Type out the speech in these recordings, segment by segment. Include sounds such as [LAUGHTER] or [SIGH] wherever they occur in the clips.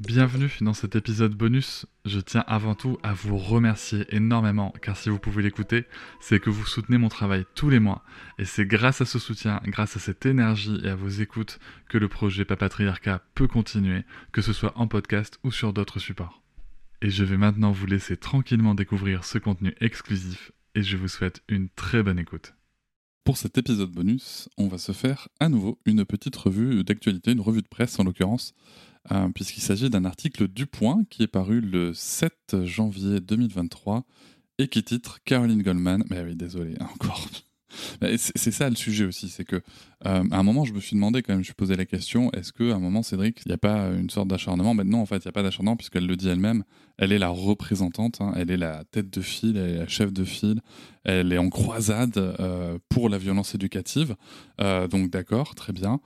Bienvenue dans cet épisode bonus. Je tiens avant tout à vous remercier énormément car si vous pouvez l'écouter, c'est que vous soutenez mon travail tous les mois et c'est grâce à ce soutien, grâce à cette énergie et à vos écoutes que le projet Papatriarcat peut continuer, que ce soit en podcast ou sur d'autres supports. Et je vais maintenant vous laisser tranquillement découvrir ce contenu exclusif et je vous souhaite une très bonne écoute. Pour cet épisode bonus, on va se faire à nouveau une petite revue d'actualité, une revue de presse en l'occurrence, euh, puisqu'il s'agit d'un article du Point qui est paru le 7 janvier 2023 et qui titre Caroline Goldman. Mais oui, désolé, encore. C'est ça le sujet aussi, c'est que euh, à un moment je me suis demandé quand même, je me suis posé la question, est-ce qu'à un moment Cédric, il n'y a pas une sorte d'acharnement? Mais non, en fait, il n'y a pas d'acharnement puisqu'elle le dit elle-même. Elle est la représentante, hein, elle est la tête de file, elle est la chef de file, elle est en croisade euh, pour la violence éducative. Euh, donc d'accord, très bien.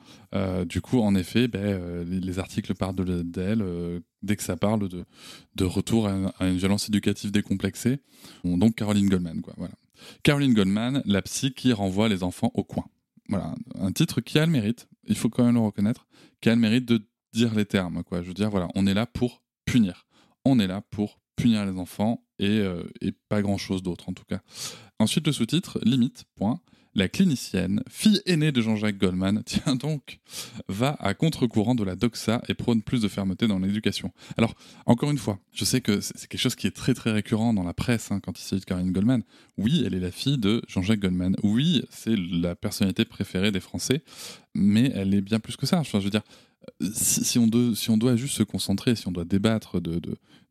du coup, en effet, ben, les articles parlent d'elle dès que ça parle de, de retour à, une violence éducative décomplexée. donc Caroline Goldman, quoi. Voilà. Caroline Goldman, la psy qui renvoie les enfants au coin. Voilà, un titre qui a le mérite, il faut quand même le reconnaître, qui a le mérite de dire les termes. Quoi. Je veux dire, voilà, on est là pour punir. On est là pour punir les enfants et, euh, et pas grand-chose d'autre en tout cas. Ensuite, le sous-titre, limite, point la clinicienne, fille aînée de Jean-Jacques Goldman, [LAUGHS] tiens donc, va à contre-courant de la doxa et prône plus de fermeté dans l'éducation. Alors, encore une fois, je sais que c'est quelque chose qui est très très récurrent dans la presse hein, quand il s'agit de Caroline Goldman. Oui, elle est la fille de Jean-Jacques Goldman. Oui, c'est la personnalité préférée des Français, mais elle est bien plus que ça. Je veux dire, si, on doit, si, on doit, juste se concentrer, si on doit débattre de,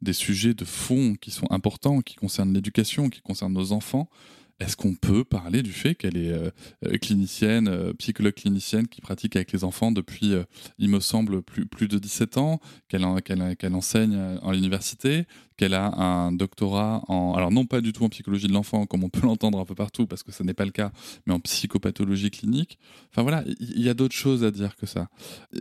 des sujets de fond qui sont importants, qui concernent l'éducation, qui concernent nos enfants, est-ce qu'on peut parler du fait qu'elle est euh, euh, clinicienne, euh, psychologue clinicienne qui pratique avec les enfants depuis, il me semble, plus, plus de 17 ans, qu'elle enseigne à l'université, qu'elle a un doctorat en, alors non pas du tout en psychologie de l'enfant, comme on peut [LAUGHS] l'entendre un peu partout, parce que ce n'est pas le cas, mais en psychopathologie clinique. Enfin voilà, il y, a d'autres choses à dire que ça.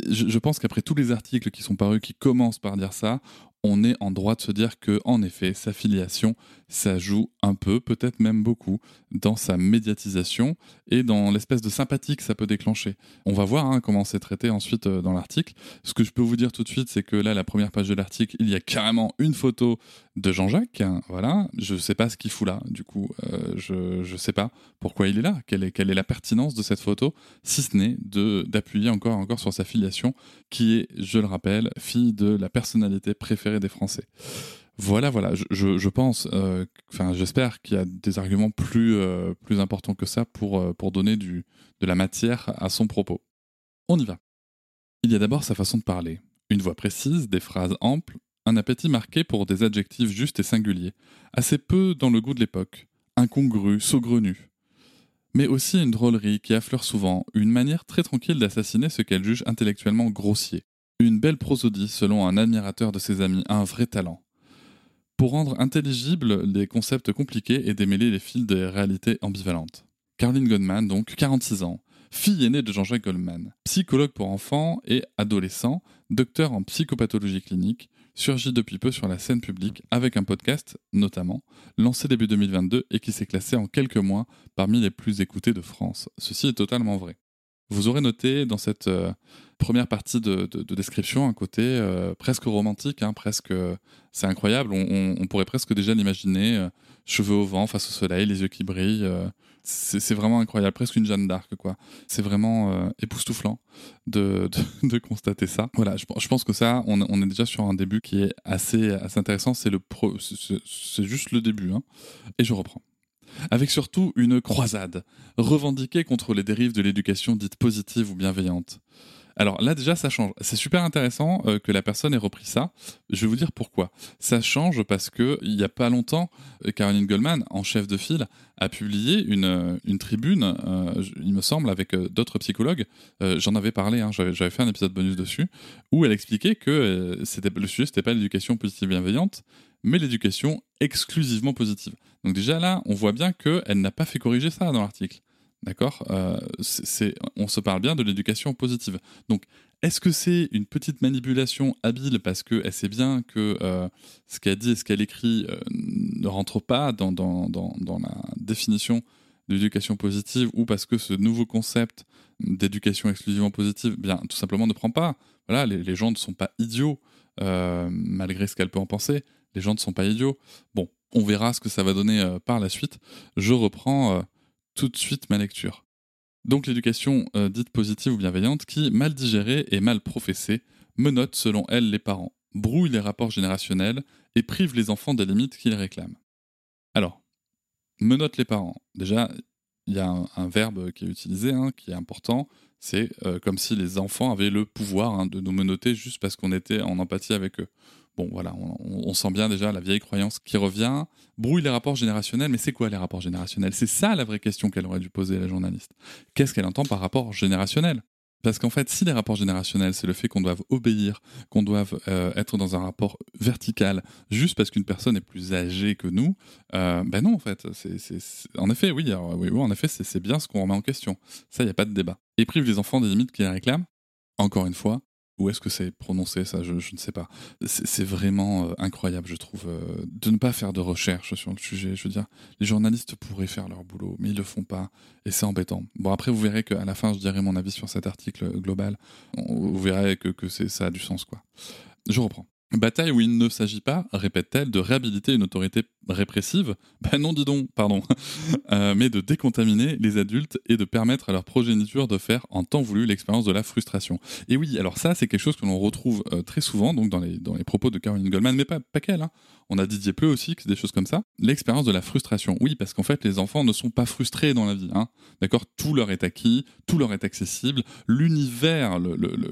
Je pense qu'après tous les articles qui sont parus, qui commencent par dire ça, on est en droit de se dire que, en effet, sa filiation, ça joue un peu, peut-être même beaucoup, dans sa médiatisation et dans l'espèce de sympathie que ça peut déclencher. On va voir hein, comment c'est traité ensuite euh, dans l'article. Ce que je peux vous dire tout de suite, c'est que là, la première page de l'article, il y a carrément une photo de Jean-Jacques. Voilà, je ne sais pas ce qu'il fout là. Du coup, euh, je ne sais pas pourquoi il est là. Quelle est, la pertinence de cette photo, si ce n'est d'appuyer encore encore sur sa filiation, qui est, je le rappelle, fille de la personnalité préférée des Français. Voilà, voilà. Je, pense, euh, enfin, j'espère qu'il y a des arguments plus euh, plus importants que ça pour pour donner du de la matière à son propos. On y va. Il y a d'abord sa façon de parler. Une voix précise, des phrases amples, un appétit marqué pour des adjectifs justes et singuliers, assez peu dans le goût de l'époque, incongru, saugrenu. Mais aussi une drôlerie qui affleure souvent, une manière très tranquille d'assassiner ce qu'elle juge intellectuellement grossier. Une belle prosodie selon un admirateur de ses amis, un vrai talent. Pour rendre intelligibles les concepts compliqués et démêler les fils des réalités ambivalentes. Caroline Goldman, donc 46 ans, fille aînée de Jean-Jacques Goldman, psychologue pour enfants et adolescents, docteur en psychopathologie clinique, surgit depuis peu sur la scène publique avec un podcast, notamment, lancé début 2022 et qui s'est classé en quelques mois parmi les plus écoutés de France. Ceci est totalement vrai. Vous aurez noté dans cette première partie de, description un côté presque romantique, hein, presque, c'est incroyable. On, pourrait presque déjà l'imaginer, cheveux au vent, face au soleil, les yeux qui brillent c'est vraiment incroyable, presque une Jeanne d'Arc, quoi. C'est vraiment euh, époustouflant de, de, [LAUGHS] constater ça. Voilà, je, pense que ça, on, est déjà sur un début qui est assez, assez intéressant. C'est le c'est juste le début, hein. Et je reprends. Avec surtout une croisade revendiquée contre les dérives de l'éducation dite positive ou bienveillante. Alors là déjà ça change. C'est super intéressant euh, que la personne ait repris ça. Je vais vous dire pourquoi. Ça change parce que il n'y a pas longtemps, euh, Caroline Goldman, en chef de file, a publié une, euh, une tribune, il me semble, avec d'autres psychologues. J'en avais parlé, hein, j'avais fait un épisode bonus dessus, où elle expliquait que le sujet c'était pas l'éducation positive bienveillante, mais l'éducation exclusivement positive. Donc déjà là, on voit bien qu'elle n'a pas fait corriger ça dans l'article. D'accord? Euh, On se parle bien de l'éducation positive. Donc, est-ce que c'est une petite manipulation habile parce qu'elle sait bien que euh, ce qu'elle dit et ce qu'elle écrit euh, ne rentre pas dans, la définition de l'éducation positive ou parce que ce nouveau concept d'éducation exclusivement positive, bien, tout simplement ne prend pas? Voilà, les gens ne sont pas idiots, malgré ce qu'elle peut en penser. Les gens ne sont pas idiots. Bon, on verra ce que ça va donner par la suite. Je reprends tout de suite ma lecture. Donc l'éducation euh, dite positive ou bienveillante qui, mal digérée et mal professée, menote selon elle les parents, brouille les rapports générationnels et prive les enfants des limites qu'ils réclament. Alors, menote les parents. Déjà, il y a un, verbe qui est utilisé, hein, qui est important, c'est euh, comme si les enfants avaient le pouvoir hein, de nous menoter juste parce qu'on était en empathie avec eux. Bon, voilà, on, sent bien déjà la vieille croyance qui revient, brouille les rapports générationnels, mais c'est quoi les rapports générationnels? C'est ça la vraie question qu'elle aurait dû poser la journaliste. Qu'est-ce qu'elle entend par rapport générationnel? Parce qu'en fait, si les rapports générationnels, c'est le fait qu'on doive obéir, qu'on doive euh, être dans un rapport vertical, juste parce qu'une personne est plus âgée que nous, euh, ben non, en fait. c'est En effet, oui, oui, oui, en effet, c'est bien ce qu'on remet en question. Ça, il n'y a pas de débat. Et prive les enfants des limites qu'ils réclament. Encore une fois, où est-ce que c'est prononcé ça je, ne sais pas. C'est vraiment euh, incroyable, je trouve, euh, de ne pas faire de recherche sur le sujet. Je veux dire, les journalistes pourraient faire leur boulot, mais ils le font pas, et c'est embêtant. Bon, après, vous verrez qu'à la fin, je dirai mon avis sur cet article global. Vous verrez que, que ça a du sens, quoi. Je reprends. Bataille où il ne s'agit pas, répète-t-elle, de réhabiliter une autorité répressive, [LAUGHS] ben non dis donc, pardon, [LAUGHS] euh, mais de décontaminer les adultes et de permettre à leur progéniture de faire en temps voulu l'expérience de la frustration. Et oui, alors ça c'est quelque chose que l'on retrouve euh, très souvent donc dans les, dans les propos de Caroline Goldman, mais pas, pas qu'elle, hein. on a Didier Pleu aussi, des choses comme ça. L'expérience de la frustration, oui, parce qu'en fait les enfants ne sont pas frustrés dans la vie, hein. d'accord? Tout leur est acquis, tout leur est accessible, l'univers,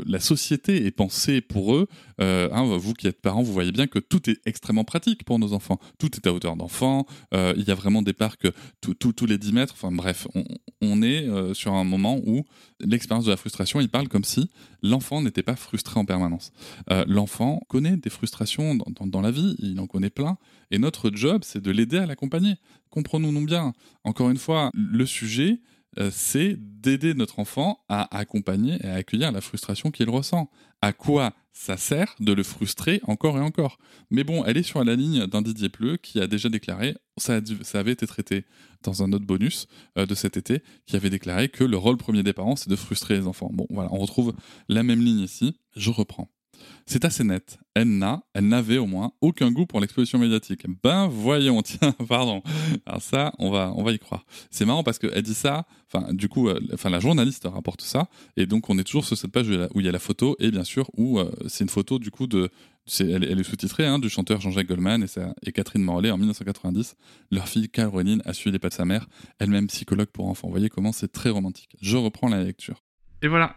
la société est pensée pour eux, euh, hein, vous qui êtes parents, vous voyez bien que tout est extrêmement pratique pour nos enfants, tout est à d'enfants. Euh, il y a vraiment des parcs tous les 10 mètres. Enfin bref, on, est euh, sur un moment où l'expérience de la frustration, il parle comme si l'enfant n'était pas frustré en permanence. Euh, l'enfant connaît des frustrations dans, la vie, il en connaît plein. Et notre job, c'est de l'aider à l'accompagner. Comprenons-nous bien. Encore une fois, le sujet, c'est d'aider notre enfant à accompagner et à accueillir la frustration qu'il ressent. À quoi ça sert de le frustrer encore et encore. Mais bon, elle est sur la ligne d'un Didier Pleu qui a déjà déclaré, ça, avait été traité dans un autre bonus euh, de cet été, qui avait déclaré que le rôle premier des parents, c'est de frustrer les enfants. Bon, voilà, on retrouve la même ligne ici. Je reprends. C'est assez net. Elle n'a, elle n'avait au moins aucun goût pour l'exposition médiatique. Ben voyons, [LAUGHS] tiens, pardon. Alors ça, on va, on va y croire. C'est marrant parce qu'elle dit ça. Enfin, du coup, euh, enfin la journaliste rapporte ça, et donc on est toujours sur cette page où il y a la, photo et bien sûr où euh, c'est une photo du coup de, elle, est sous-titrée hein, du chanteur Jean-Jacques Goldman et, et Catherine Morlaix en 1990. Leur fille Caroline a suivi les pas de sa mère, elle-même psychologue pour enfants. Vous voyez comment c'est très romantique. Je reprends la lecture. Et voilà,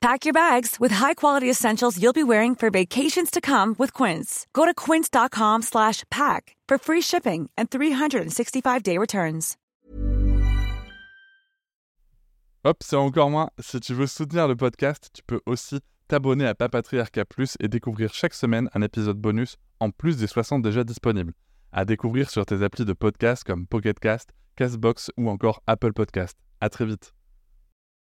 Pack your bags with high-quality essentials you'll be wearing for vacations to come with Quince. Go to quince.com/pack for free shipping and 365-day returns. Hop, c'est encore moins. Si tu veux soutenir le podcast, tu peux aussi t'abonner à Papatriarca Plus et découvrir chaque semaine un épisode bonus en plus des 60 déjà disponibles. À découvrir sur tes applis de podcast comme Pocketcast, Castbox ou encore Apple Podcast. À très vite.